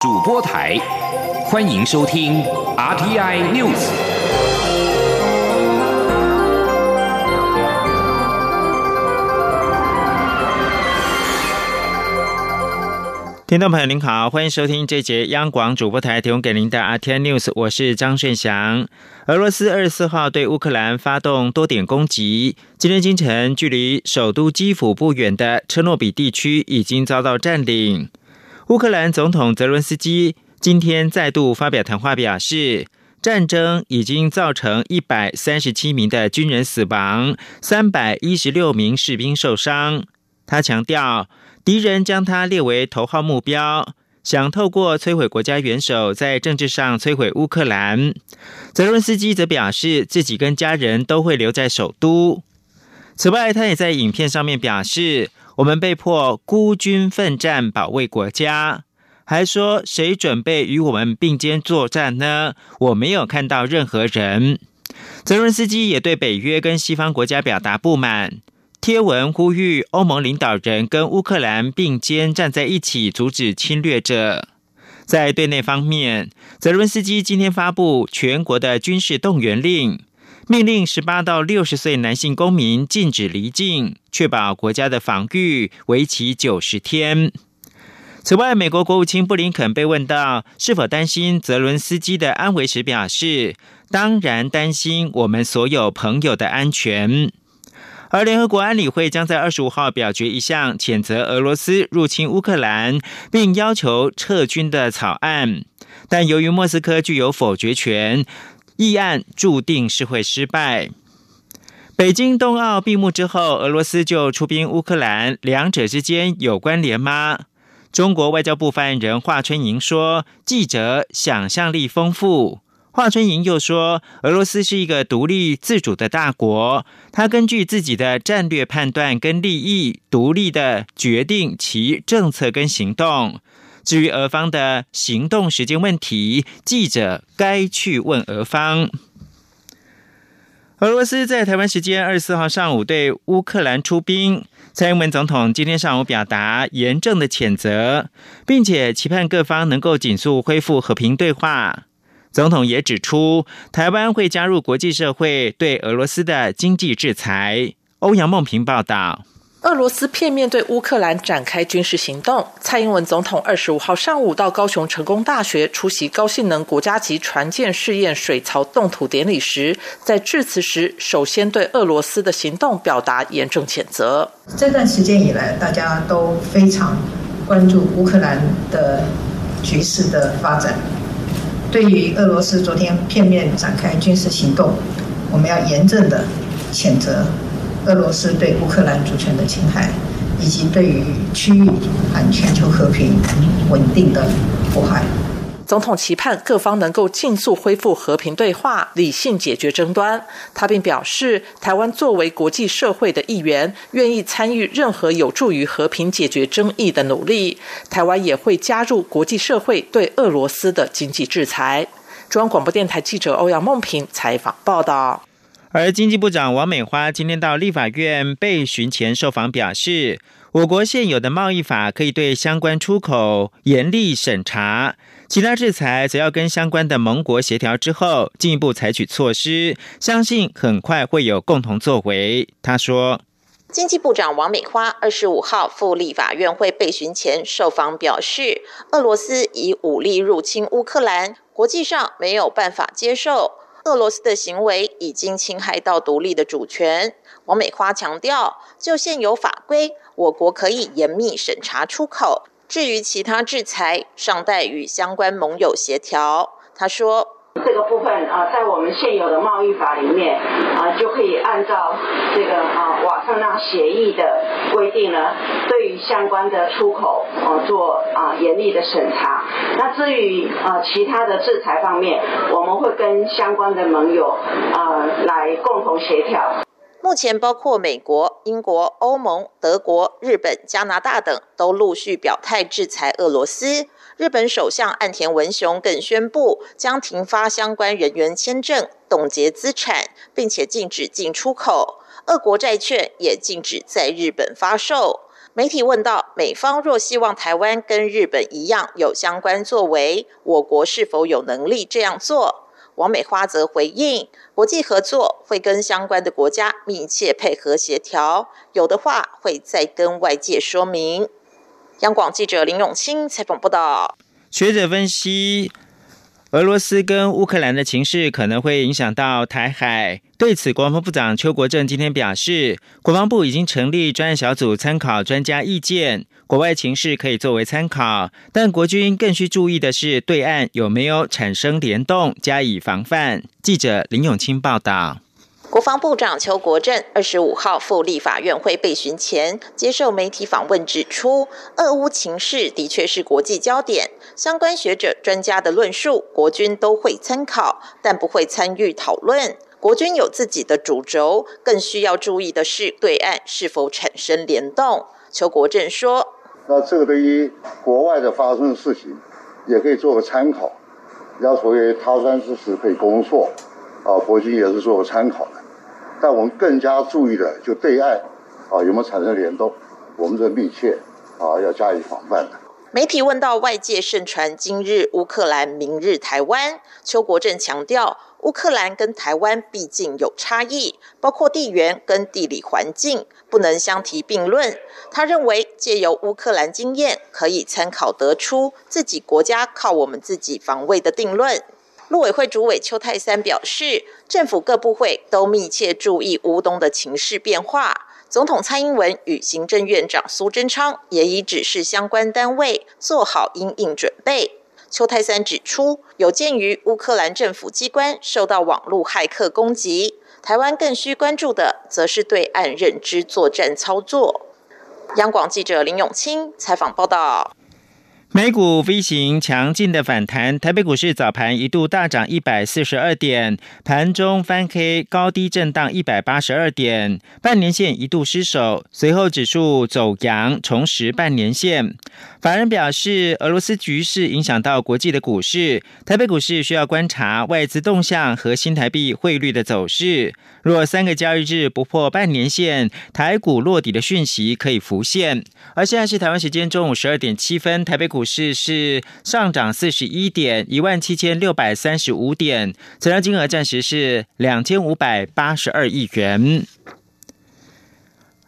主播台，欢迎收听 RTI News。听众朋友您好，欢迎收听这节央广主播台提供给您的 RTI News，我是张顺祥。俄罗斯二十四号对乌克兰发动多点攻击，今天清晨，距离首都基辅不远的车诺比地区已经遭到占领。乌克兰总统泽伦斯基今天再度发表谈话，表示战争已经造成一百三十七名的军人死亡，三百一十六名士兵受伤。他强调。敌人将他列为头号目标，想透过摧毁国家元首，在政治上摧毁乌克兰。泽伦斯基则表示，自己跟家人都会留在首都。此外，他也在影片上面表示，我们被迫孤军奋战，保卫国家。还说，谁准备与我们并肩作战呢？我没有看到任何人。泽伦斯基也对北约跟西方国家表达不满。贴文呼吁欧盟领导人跟乌克兰并肩站在一起，阻止侵略者。在对内方面，泽伦斯基今天发布全国的军事动员令，命令十八到六十岁男性公民禁止离境，确保国家的防御，为期九十天。此外，美国国务卿布林肯被问到是否担心泽伦斯基的安危时，表示：“当然担心我们所有朋友的安全。”而联合国安理会将在二十五号表决一项谴责俄罗斯入侵乌克兰并要求撤军的草案，但由于莫斯科具有否决权，议案注定是会失败。北京冬奥闭幕之后，俄罗斯就出兵乌克兰，两者之间有关联吗？中国外交部发言人华春莹说：“记者想象力丰富。”华春莹又说：“俄罗斯是一个独立自主的大国，他根据自己的战略判断跟利益，独立的决定其政策跟行动。至于俄方的行动时间问题，记者该去问俄方。”俄罗斯在台湾时间二十四号上午对乌克兰出兵，蔡英文总统今天上午表达严正的谴责，并且期盼各方能够紧速恢复和平对话。总统也指出，台湾会加入国际社会对俄罗斯的经济制裁。欧阳梦平报道。俄罗斯片面对乌克兰展开军事行动。蔡英文总统二十五号上午到高雄成功大学出席高性能国家级船舰试验水槽动土典礼时，在致辞时，首先对俄罗斯的行动表达严正谴责。这段时间以来，大家都非常关注乌克兰的局势的发展。对于俄罗斯昨天片面展开军事行动，我们要严正的谴责俄罗斯对乌克兰主权的侵害，以及对于区域和全球和平稳定的迫害。总统期盼各方能够尽速恢复和平对话，理性解决争端。他并表示，台湾作为国际社会的一员，愿意参与任何有助于和平解决争议的努力。台湾也会加入国际社会对俄罗斯的经济制裁。中央广播电台记者欧阳梦平采访报道。而经济部长王美花今天到立法院被询前受访表示，我国现有的贸易法可以对相关出口严厉审查。其他制裁则要跟相关的盟国协调之后，进一步采取措施，相信很快会有共同作为。他说，经济部长王美花二十五号赴立法院会备询前受访表示，俄罗斯以武力入侵乌克兰，国际上没有办法接受，俄罗斯的行为已经侵害到独立的主权。王美花强调，就现有法规，我国可以严密审查出口。至于其他制裁，尚待与相关盟友协调。她说：“这个部分啊，在我们现有的贸易法里面啊，就可以按照这个啊瓦特纳协议的规定呢，对于相关的出口啊做啊严厉的审查。那至于啊其他的制裁方面，我们会跟相关的盟友啊来共同协调。”目前，包括美国、英国、欧盟、德国、日本、加拿大等都陆续表态制裁俄罗斯。日本首相岸田文雄更宣布将停发相关人员签证、冻结资产，并且禁止进出口。俄国债券也禁止在日本发售。媒体问到，美方若希望台湾跟日本一样有相关作为，我国是否有能力这样做？王美花则回应，国际合作会跟相关的国家密切配合协调，有的话会再跟外界说明。央广记者林永清采访报道。学者分析。俄罗斯跟乌克兰的情势可能会影响到台海。对此，国防部长邱国正今天表示，国防部已经成立专案小组参考专家意见，国外情势可以作为参考，但国军更需注意的是对岸有没有产生联动，加以防范。记者林永清报道。国防部长邱国正二十五号赴立法院会备询前，接受媒体访问指出，俄乌情势的确是国际焦点，相关学者专家的论述，国军都会参考，但不会参与讨论。国军有自己的主轴，更需要注意的是对岸是否产生联动。邱国正说：“那这个对于国外的发生的事情，也可以做个参考，要所谓他山之石可以攻错，啊，国军也是做个参考的。”但我们更加注意的，就对岸啊有没有产生联动，我们这密切啊要加以防范的。媒体问到外界盛传今日乌克兰，明日台湾，邱国正强调，乌克兰跟台湾毕竟有差异，包括地缘跟地理环境，不能相提并论。他认为借由乌克兰经验，可以参考得出自己国家靠我们自己防卫的定论。陆委会主委邱泰三表示，政府各部会都密切注意乌东的情势变化。总统蔡英文与行政院长苏贞昌也已指示相关单位做好应应准备。邱泰三指出，有鉴于乌克兰政府机关受到网络骇客攻击，台湾更需关注的，则是对岸认知作战操作。央广记者林永清采访报道。美股飞行强劲的反弹，台北股市早盘一度大涨一百四十二点，盘中翻黑，高低震荡一百八十二点，半年线一度失守，随后指数走阳，重拾半年线。法人表示，俄罗斯局势影响到国际的股市，台北股市需要观察外资动向和新台币汇率的走势。若三个交易日不破半年线，台股落底的讯息可以浮现。而现在是台湾时间中午十二点七分，台北股。市是上涨四十一点，一万七千六百三十五点，成交金额暂时是两千五百八十二亿元。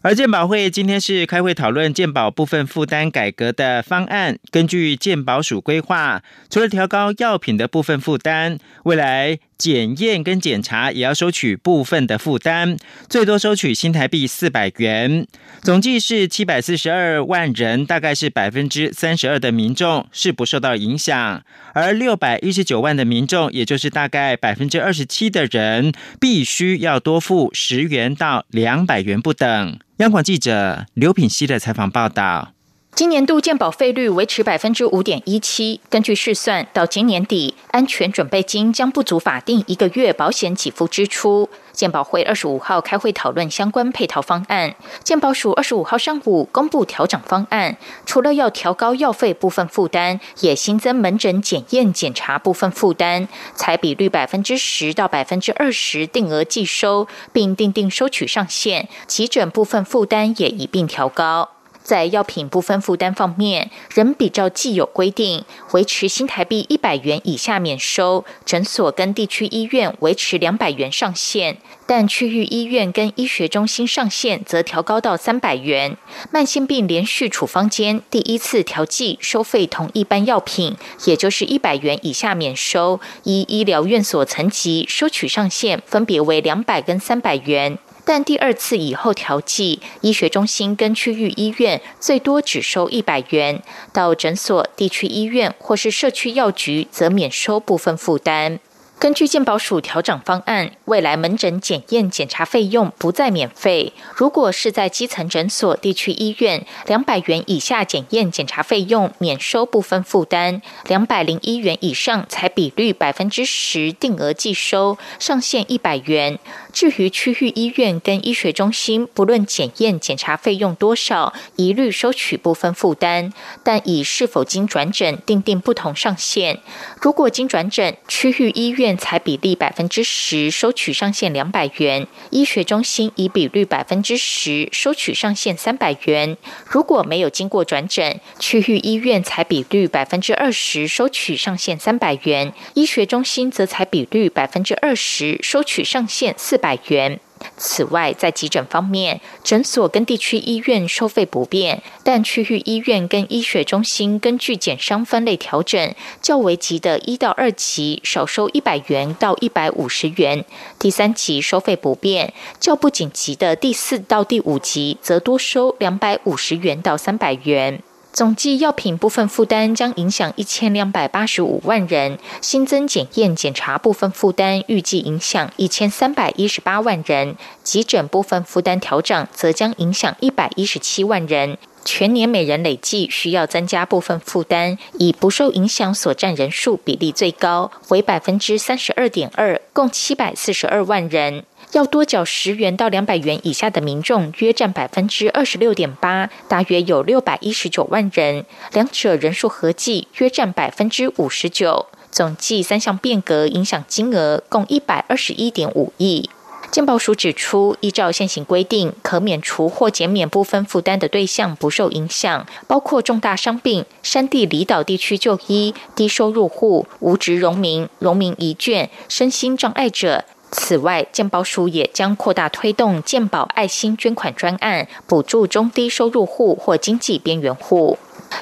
而健保会今天是开会讨论健保部分负担改革的方案。根据健保署规划，除了调高药品的部分负担，未来检验跟检查也要收取部分的负担，最多收取新台币四百元。总计是七百四十二万人，大概是百分之三十二的民众是不受到影响，而六百一十九万的民众，也就是大概百分之二十七的人，必须要多付十元到两百元不等。央广记者刘品希的采访报道。今年度健保费率维持百分之五点一七。根据试算，到今年底，安全准备金将不足法定一个月保险给付支出。健保会二十五号开会讨论相关配套方案。健保署二十五号上午公布调整方案，除了要调高药费部分负担，也新增门诊检验检查部分负担，采比率百分之十到百分之二十定额计收，并定定收取上限。急诊部分负担也一并调高。在药品部分负担方面，仍比照既有规定，维持新台币一百元以下免收，诊所跟地区医院维持两百元上限，但区域医院跟医学中心上限则调高到三百元。慢性病连续处方间第一次调剂收费同一般药品，也就是一百元以下免收，依医疗院所层级收取上限分别为两百跟三百元。但第二次以后调剂，医学中心跟区域医院最多只收一百元，到诊所、地区医院或是社区药局则免收部分负担。根据健保署调整方案，未来门诊检验检查费用不再免费。如果是在基层诊所、地区医院，两百元以下检验检查费用免收部分负担；两百零一元以上才比率百分之十定额计收，上限一百元。至于区域医院跟医学中心，不论检验检查费用多少，一律收取部分负担，但以是否经转诊定定不同上限。如果经转诊，区域医院院采比例百分之十收取上限两百元，医学中心以比率百分之十收取上限三百元。如果没有经过转诊，区域医院采比率百分之二十收取上限三百元，医学中心则采比率百分之二十收取上限四百元。此外，在急诊方面，诊所跟地区医院收费不变，但区域医院跟医学中心根据减伤分类调整，较为急的一到二级少收一百元到一百五十元，第三级收费不变，较不紧急的第四到第五级则多收两百五十元到三百元。总计药品部分负担将影响一千两百八十五万人，新增检验检查部分负担预计影响一千三百一十八万人，急诊部分负担调整则将影响一百一十七万人，全年每人累计需要增加部分负担，以不受影响所占人数比例最高为百分之三十二点二，共七百四十二万人。要多缴十元到两百元以下的民众约占百分之二十六点八，大约有六百一十九万人，两者人数合计约占百分之五十九。总计三项变革影响金额共一百二十一点五亿。健保署指出，依照现行规定，可免除或减免部分负担的对象不受影响，包括重大伤病、山地离岛地区就医、低收入户、无职农民、农民遗眷、身心障碍者。此外，健保署也将扩大推动健保爱心捐款专案，补助中低收入户或经济边缘户。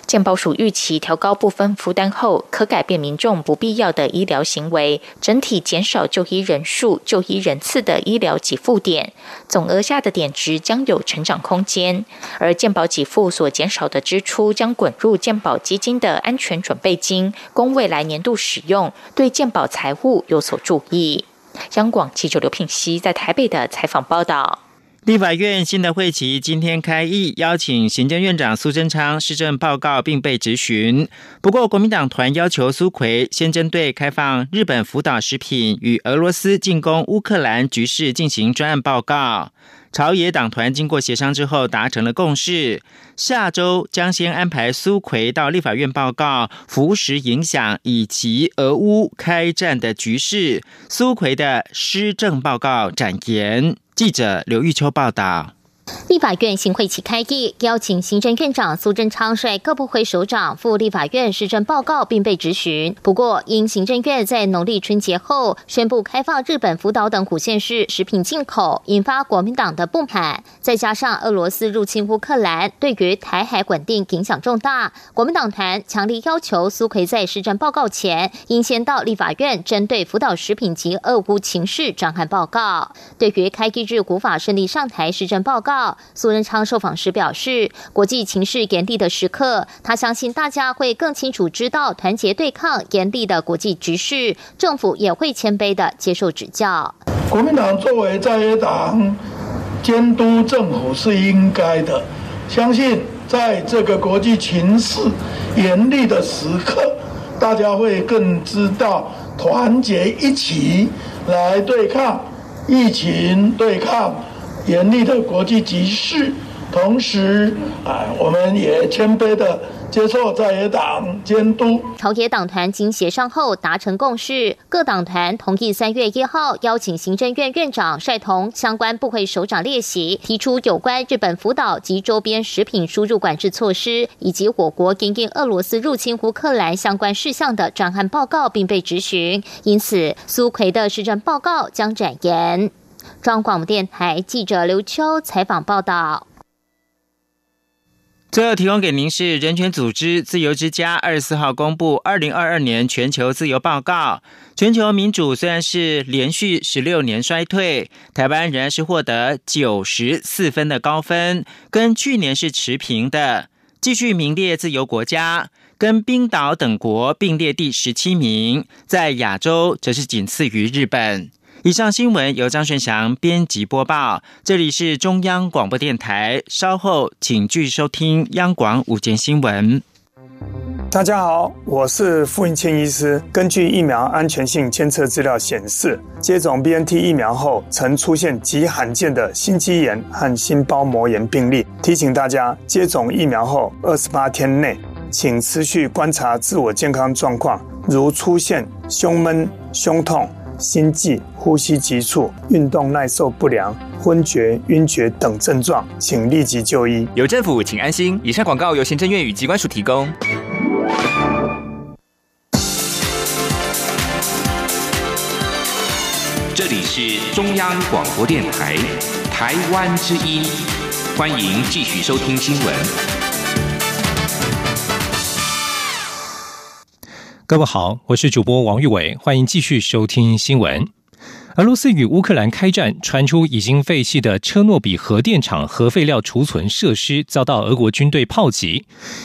健保署预期调高部分负担后，可改变民众不必要的医疗行为，整体减少就医人数、就医人次的医疗给付点，总额下的点值将有成长空间。而健保给付所减少的支出，将滚入健保基金的安全准备金，供未来年度使用，对健保财务有所注意。央广记者刘品熙在台北的采访报道：立法院新的会期今天开议，邀请行政院长苏贞昌施政报告，并被质询。不过，国民党团要求苏奎先针对开放日本福岛食品与俄罗斯进攻乌克兰局势进行专案报告。朝野党团经过协商之后达成了共识，下周将先安排苏奎到立法院报告服食影响以及俄乌开战的局势。苏奎的施政报告展言。记者刘玉秋报道。立法院行会期开议，邀请行政院长苏贞昌率各部会首长赴立法院施政报告，并被质询。不过，因行政院在农历春节后宣布开放日本福岛等五县市食品进口，引发国民党的不满。再加上俄罗斯入侵乌克兰，对于台海稳定影响重大，国民党团强烈要求苏奎在施政报告前，应先到立法院针对福岛食品及俄乌情势展开报告。对于开议日无法顺利上台施政报告。苏仁昌受访时表示，国际情势严厉的时刻，他相信大家会更清楚知道团结对抗严厉的国际局势，政府也会谦卑的接受指教。国民党作为在野党，监督政府是应该的。相信在这个国际情势严厉的时刻，大家会更知道团结一起来对抗疫情，对抗。严厉的国际局势，同时啊，我们也谦卑的接受在野党监督。朝野党团经协商后达成共识，各党团同意三月一号邀请行政院院长率同相关部会首长列席，提出有关日本福岛及周边食品输入管制措施，以及我国因应俄罗斯入侵乌克兰相关事项的专案报告，并被质询。因此，苏奎的施政报告将展延。中央广播电台记者刘秋采访报道。最后提供给您是人权组织自由之家二十四号公布二零二二年全球自由报告。全球民主虽然是连续十六年衰退，台湾仍然是获得九十四分的高分，跟去年是持平的，继续名列自由国家，跟冰岛等国并列第十七名，在亚洲则是仅次于日本。以上新闻由张顺祥编辑播报，这里是中央广播电台。稍后请继续收听央广午间新闻。大家好，我是傅云谦医师。根据疫苗安全性监测资料显示，接种 BNT 疫苗后曾出现极罕见的心肌炎和心包膜炎病例。提醒大家，接种疫苗后二十八天内，请持续观察自我健康状况，如出现胸闷、胸痛。心悸、呼吸急促、运动耐受不良、昏厥、晕厥等症状，请立即就医。有政府，请安心。以上广告由行政院与机关署提供。这里是中央广播电台台湾之音，欢迎继续收听新闻。各位好，我是主播王玉伟，欢迎继续收听新闻。俄罗斯与乌克兰开战，传出已经废弃的车诺比核电厂核废料储存设施遭到俄国军队炮击。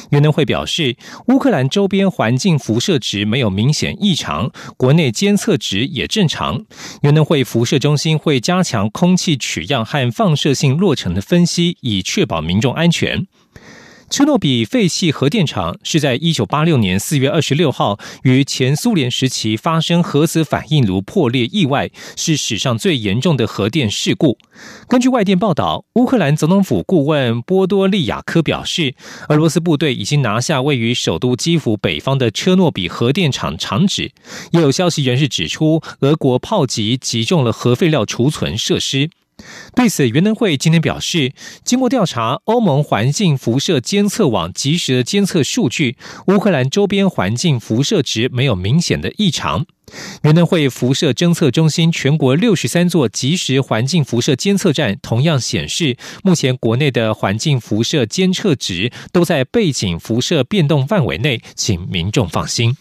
原能会表示，乌克兰周边环境辐射值没有明显异常，国内监测值也正常。原能会辐射中心会加强空气取样和放射性落成的分析，以确保民众安全。车诺比废弃核电厂是在一九八六年四月二十六号于前苏联时期发生核子反应炉破裂意外，是史上最严重的核电事故。根据外电报道，乌克兰总统府顾问波多利亚科表示，俄罗斯部队已经拿下位于首都基辅北方的车诺比核电厂厂址。也有消息人士指出，俄国炮击击中了核废料储存设施。对此，原能会今天表示，经过调查，欧盟环境辐射监测网及时的监测数据，乌克兰周边环境辐射值没有明显的异常。原能会辐射侦测中心全国六十三座即时环境辐射监测站同样显示，目前国内的环境辐射监测值都在背景辐射变动范围内，请民众放心。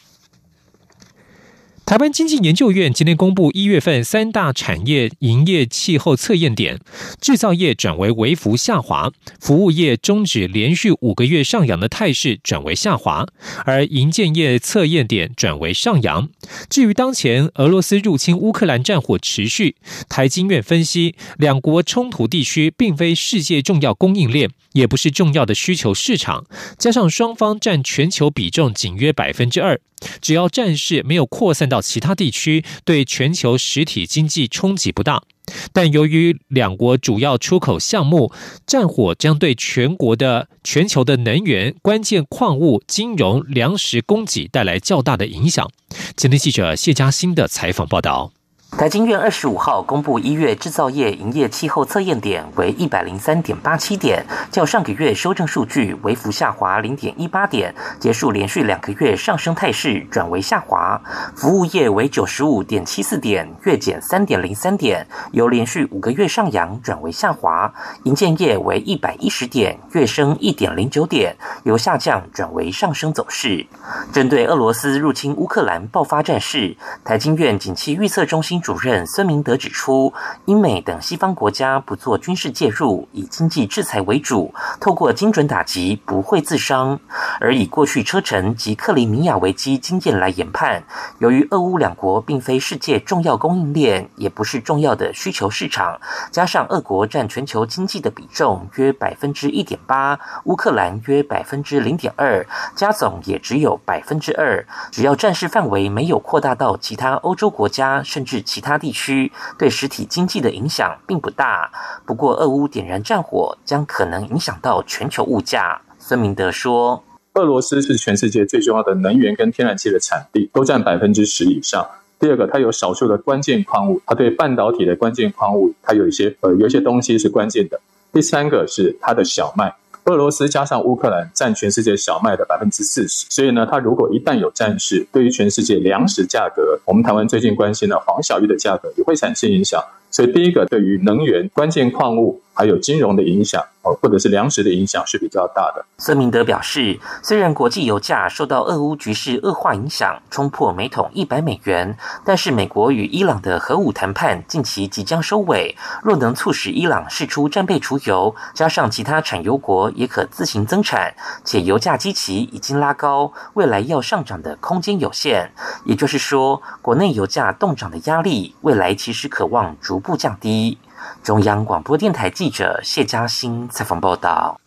台湾经济研究院今天公布一月份三大产业营业气候测验点，制造业转为微幅下滑，服务业终止连续五个月上扬的态势，转为下滑，而营建业测验点转为上扬。至于当前俄罗斯入侵乌克兰战火持续，台经院分析，两国冲突地区并非世界重要供应链，也不是重要的需求市场，加上双方占全球比重仅约百分之二。只要战事没有扩散到到其他地区，对全球实体经济冲击不大。但由于两国主要出口项目，战火将对全国的全球的能源、关键矿物、金融、粮食供给带来较大的影响。今天记者谢佳欣的采访报道。台经院二十五号公布一月制造业营业气候测验点为一百零三点八七点，较上个月修正数据微幅下滑零点一八点，结束连续两个月上升态势，转为下滑。服务业为九十五点七四点，月减三点零三点，由连续五个月上扬转为下滑。营建业为一百一十点，月升一点零九点，由下降转为上升走势。针对俄罗斯入侵乌克兰爆发战事，台经院景气预测中心。主任孙明德指出，英美等西方国家不做军事介入，以经济制裁为主，透过精准打击不会自伤。而以过去车臣及克里米亚危机经验来研判，由于俄乌两国并非世界重要供应链，也不是重要的需求市场，加上俄国占全球经济的比重约百分之一点八，乌克兰约百分之零点二，加总也只有百分之二。只要战事范围没有扩大到其他欧洲国家，甚至其他地区对实体经济的影响并不大。不过，俄乌点燃战火将可能影响到全球物价。孙明德说：“俄罗斯是全世界最重要的能源跟天然气的产地，都占百分之十以上。第二个，它有少数的关键矿物，它对半导体的关键矿物，它有一些呃有一些东西是关键的。第三个是它的小麦。”俄罗斯加上乌克兰占全世界小麦的百分之四十，所以呢，它如果一旦有战事，对于全世界粮食价格，我们台湾最近关心的黄小玉的价格也会产生影响。所以第一个，对于能源关键矿物。还有金融的影响，哦，或者是粮食的影响是比较大的。孙明德表示，虽然国际油价受到俄乌局势恶化影响，冲破每桶一百美元，但是美国与伊朗的核武谈判近期即将收尾，若能促使伊朗释出战备储油，加上其他产油国也可自行增产，且油价基期已经拉高，未来要上涨的空间有限。也就是说，国内油价动涨的压力，未来其实可望逐步降低。中央广播电台记者谢嘉欣采访报道。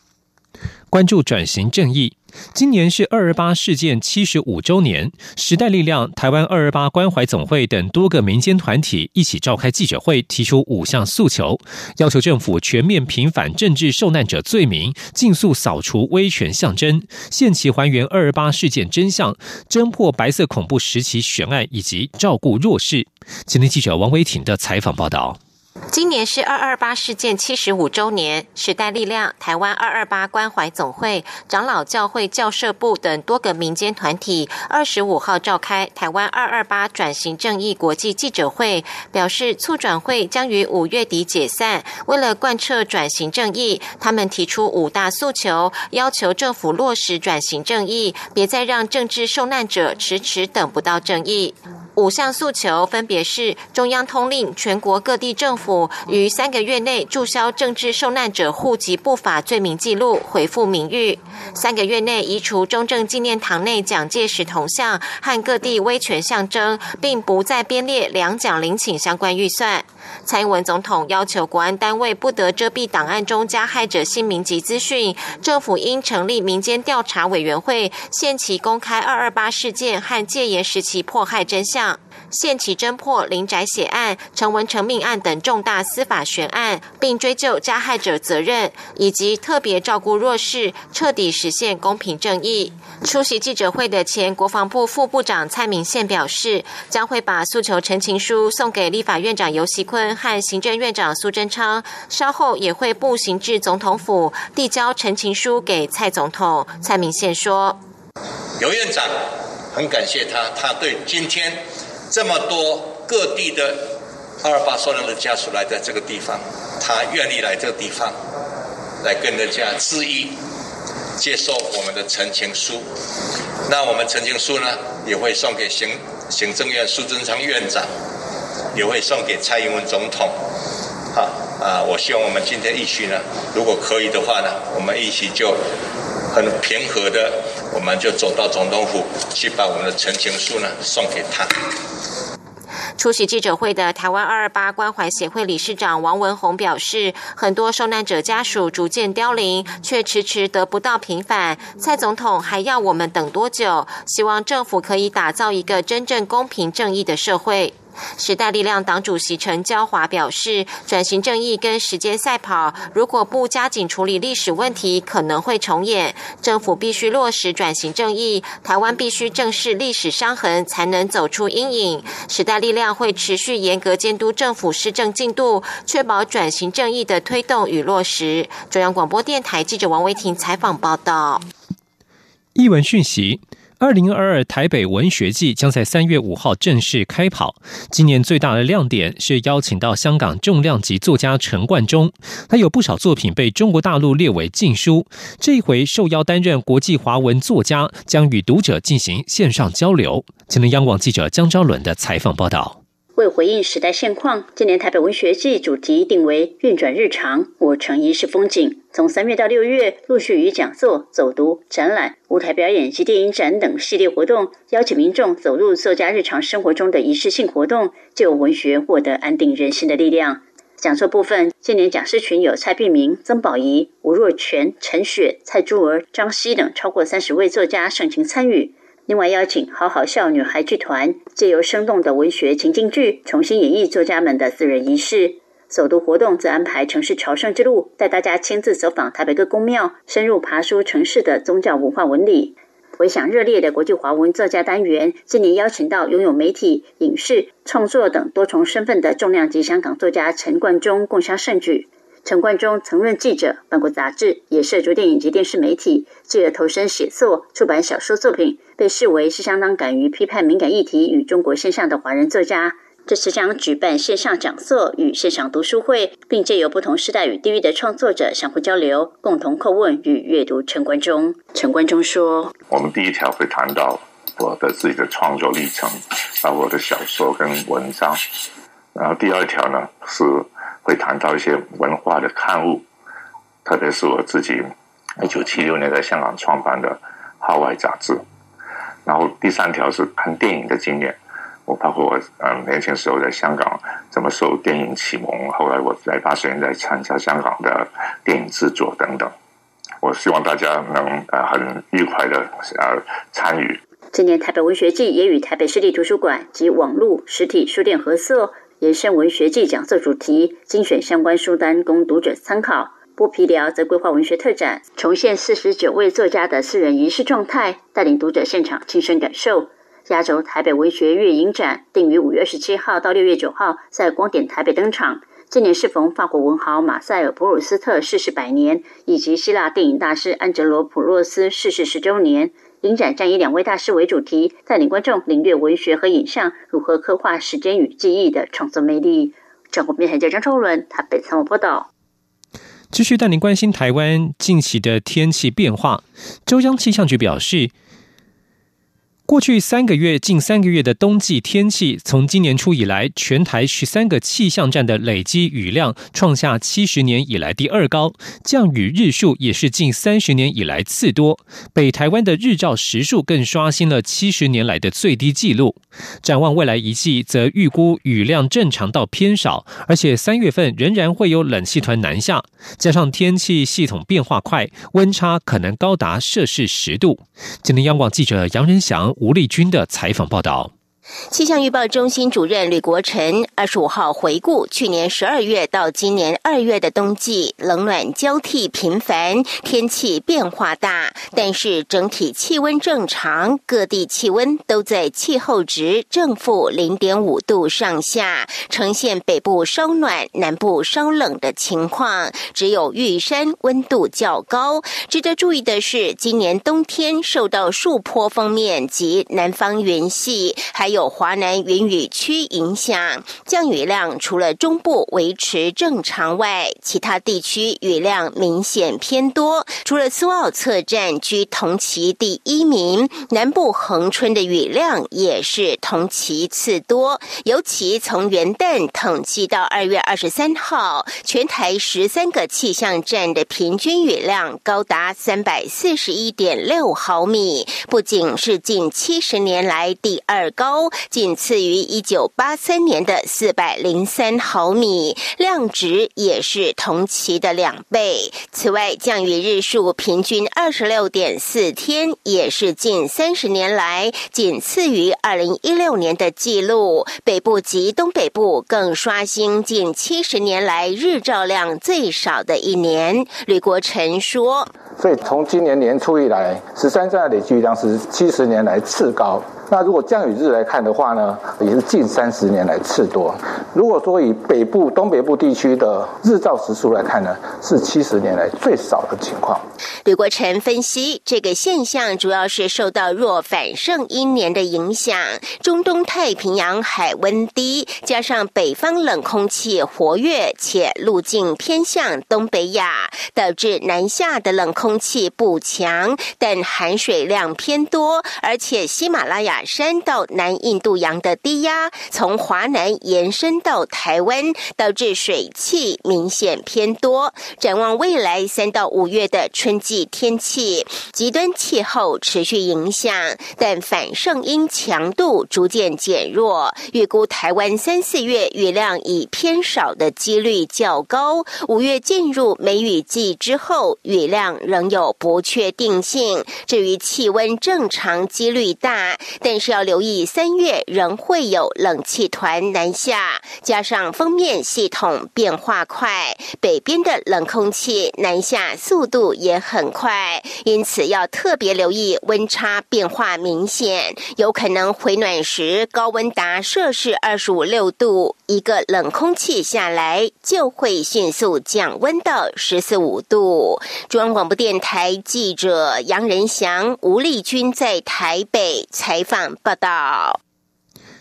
关注转型正义，今年是二二八事件七十五周年，时代力量、台湾二二八关怀总会等多个民间团体一起召开记者会，提出五项诉求，要求政府全面平反政治受难者罪名，尽速扫除威权象征，限期还原二二八事件真相，侦破白色恐怖时期悬案，以及照顾弱势。今天记者王维挺的采访报道。今年是二二八事件七十五周年，时代力量、台湾二二八关怀总会、长老教会教社部等多个民间团体二十五号召开台湾二二八转型正义国际记者会，表示促转会将于五月底解散。为了贯彻转型正义，他们提出五大诉求，要求政府落实转型正义，别再让政治受难者迟迟等不到正义。五项诉求分别是：中央通令全国各地政府于三个月内注销政治受难者户籍不法罪名记录，恢复名誉；三个月内移除中正纪念堂内蒋介石铜像和各地威权象征，并不再编列两蒋领请相关预算。蔡英文总统要求国安单位不得遮蔽档案中加害者姓名及资讯，政府应成立民间调查委员会，限期公开二二八事件和戒严时期迫害真相。限期侦破林宅血案、陈文成命案等重大司法悬案，并追究加害者责任，以及特别照顾弱势，彻底实现公平正义。出席记者会的前国防部副部长蔡明宪表示，将会把诉求陈情书送给立法院长游锡坤和行政院长苏贞昌，稍后也会步行至总统府递交陈情书给蔡总统。蔡明宪说：“游院长很感谢他，他对今天。”这么多各地的二二八受难的家属来在这个地方，他愿意来这个地方，来跟人家致意，接受我们的陈情书。那我们陈情书呢，也会送给行行政院苏贞昌院长，也会送给蔡英文总统。好啊，我希望我们今天一起呢，如果可以的话呢，我们一起就很平和的，我们就走到总统府去把我们的陈情书呢送给他。出席记者会的台湾二二八关怀协会理事长王文宏表示，很多受难者家属逐渐凋零，却迟迟得不到平反。蔡总统还要我们等多久？希望政府可以打造一个真正公平正义的社会。时代力量党主席陈娇华表示，转型正义跟时间赛跑，如果不加紧处理历史问题，可能会重演。政府必须落实转型正义，台湾必须正视历史伤痕，才能走出阴影。时代力量会持续严格监督政府施政进度，确保转型正义的推动与落实。中央广播电台记者王维婷采访报道。译文讯息。二零二二台北文学季将在三月五号正式开跑。今年最大的亮点是邀请到香港重量级作家陈冠中，他有不少作品被中国大陆列为禁书。这一回受邀担任国际华文作家，将与读者进行线上交流。今天央广记者江昭伦的采访报道。为回应时代现况，今年台北文学季主题定为“运转日常，我成一世风景”。从三月到六月，陆续与讲座、走读、展览、舞台表演及电影展等系列活动，邀请民众走入作家日常生活中的仪式性活动，就文学获得安定人心的力量。讲座部分，今年讲师群有蔡碧明、曾宝仪、吴若权、陈雪、蔡珠儿、张希等超过三十位作家盛情参与。另外邀请好好笑女孩剧团，借由生动的文学情境剧，重新演绎作家们的私人仪式。首都活动则安排城市朝圣之路，带大家亲自走访台北各宫庙，深入爬书城市的宗教文化纹理。回响热烈的国际华文作家单元，今年邀请到拥有媒体、影视创作等多重身份的重量级香港作家陈冠中共襄盛举。陈冠中曾任记者，办过杂志，也涉足电影及电视媒体，继而投身写作、出版小说作品，被视为是相当敢于批判敏感议题与中国现象的华人作家。这次将举办线上讲座与线上读书会，并借由不同时代与地域的创作者相互交流，共同叩问与阅读陈冠中。陈冠中说：“我们第一条会谈到我的自己的创作历程，啊，我的小说跟文章。然后第二条呢是。”会谈到一些文化的刊物，特别是我自己一九七六年在香港创办的《号外》杂志。然后第三条是看电影的经验，我包括我嗯年轻时候在香港怎么受电影启蒙，后来我在八十年代参加香港的电影制作等等。我希望大家能呃很愉快的呃参与。今年台北文学季也与台北市立图书馆及网络实体书店合作，延伸文学季讲座主题，精选相关书单供读者参考。剥皮聊则规划文学特展，重现四十九位作家的私人仪式状态，带领读者现场亲身感受。压轴台北文学月影展定于五月二十七号到六月九号在光点台北登场。今年适逢法国文豪马塞尔·普鲁斯特逝世百年，以及希腊电影大师安哲罗·普洛斯逝世十周年。影展将以两位大师为主题，带领观众领略文学和影像如何刻画时间与记忆的创作魅力。中国面台记者张超伦台北参谋报道。继续带您关心台湾近期的天气变化。中央气象局表示。过去三个月、近三个月的冬季天气，从今年初以来，全台十三个气象站的累积雨量创下七十年以来第二高，降雨日数也是近三十年以来次多。北台湾的日照时数更刷新了七十年来的最低纪录。展望未来一季，则预估雨量正常到偏少，而且三月份仍然会有冷气团南下，加上天气系统变化快，温差可能高达摄氏十度。今天央广记者杨仁祥。吴立军的采访报道。气象预报中心主任吕国成二十五号回顾去年十二月到今年二月的冬季，冷暖交替频繁，天气变化大，但是整体气温正常，各地气温都在气候值正负零点五度上下，呈现北部稍暖、南部稍冷的情况。只有玉山温度较高。值得注意的是，今年冬天受到树坡方面及南方云系，还有。有华南云雨区影响，降雨量除了中部维持正常外，其他地区雨量明显偏多。除了苏澳侧站居同期第一名，南部恒春的雨量也是同期次多。尤其从元旦统计到二月二十三号，全台十三个气象站的平均雨量高达三百四十一点六毫米，不仅是近七十年来第二高。仅次于一九八三年的四百零三毫米，量值也是同期的两倍。此外，降雨日数平均二十六点四天，也是近三十年来仅次于二零一六年的记录。北部及东北部更刷新近七十年来日照量最少的一年。吕国成说：“所以从今年年初以来，十三站的累计量是七十年来次高。”那如果降雨日来看的话呢，也是近三十年来次多。如果说以北部、东北部地区的日照时数来看呢，是七十年来最少的情况。吕国成分析，这个现象主要是受到弱反盛阴年的影响，中东太平洋海温低，加上北方冷空气活跃且路径偏向东北亚，导致南下的冷空气不强，但含水量偏多，而且喜马拉雅。山到南印度洋的低压从华南延伸到台湾，导致水汽明显偏多。展望未来三到五月的春季天气，极端气候持续影响，但反圣音强度逐渐减弱。预估台湾三四月雨量以偏少的几率较高，五月进入梅雨季之后，雨量仍有不确定性。至于气温正常几率大。但是要留意，三月仍会有冷气团南下，加上封面系统变化快，北边的冷空气南下速度也很快，因此要特别留意温差变化明显，有可能回暖时高温达摄氏二十五六度，一个冷空气下来就会迅速降温到十四五度。中央广播电台记者杨仁祥、吴丽君在台北采访报道。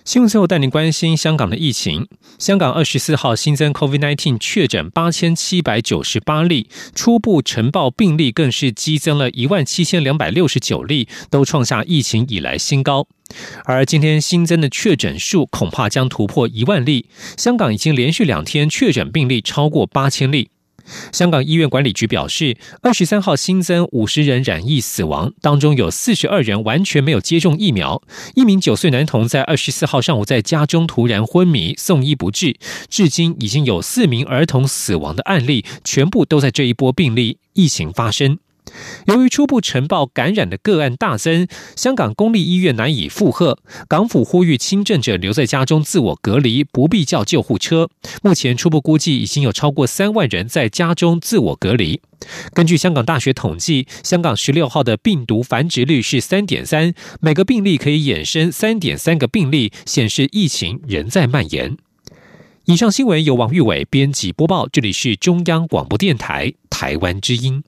新闻最后带您关心香港的疫情。香港二十四号新增 COVID-19 确诊八千七百九十八例，初步呈报病例更是激增了一万七千两百六十九例，都创下疫情以来新高。而今天新增的确诊数恐怕将突破一万例。香港已经连续两天确诊病例超过八千例。香港医院管理局表示，二十三号新增五十人染疫死亡，当中有四十二人完全没有接种疫苗。一名九岁男童在二十四号上午在家中突然昏迷，送医不治。至今已经有四名儿童死亡的案例，全部都在这一波病例疫情发生。由于初步呈报感染的个案大增，香港公立医院难以负荷，港府呼吁轻症者留在家中自我隔离，不必叫救护车。目前初步估计已经有超过三万人在家中自我隔离。根据香港大学统计，香港十六号的病毒繁殖率是三点三，每个病例可以衍生三点三个病例，显示疫情仍在蔓延。以上新闻由王玉伟编辑播报，这里是中央广播电台台湾之音。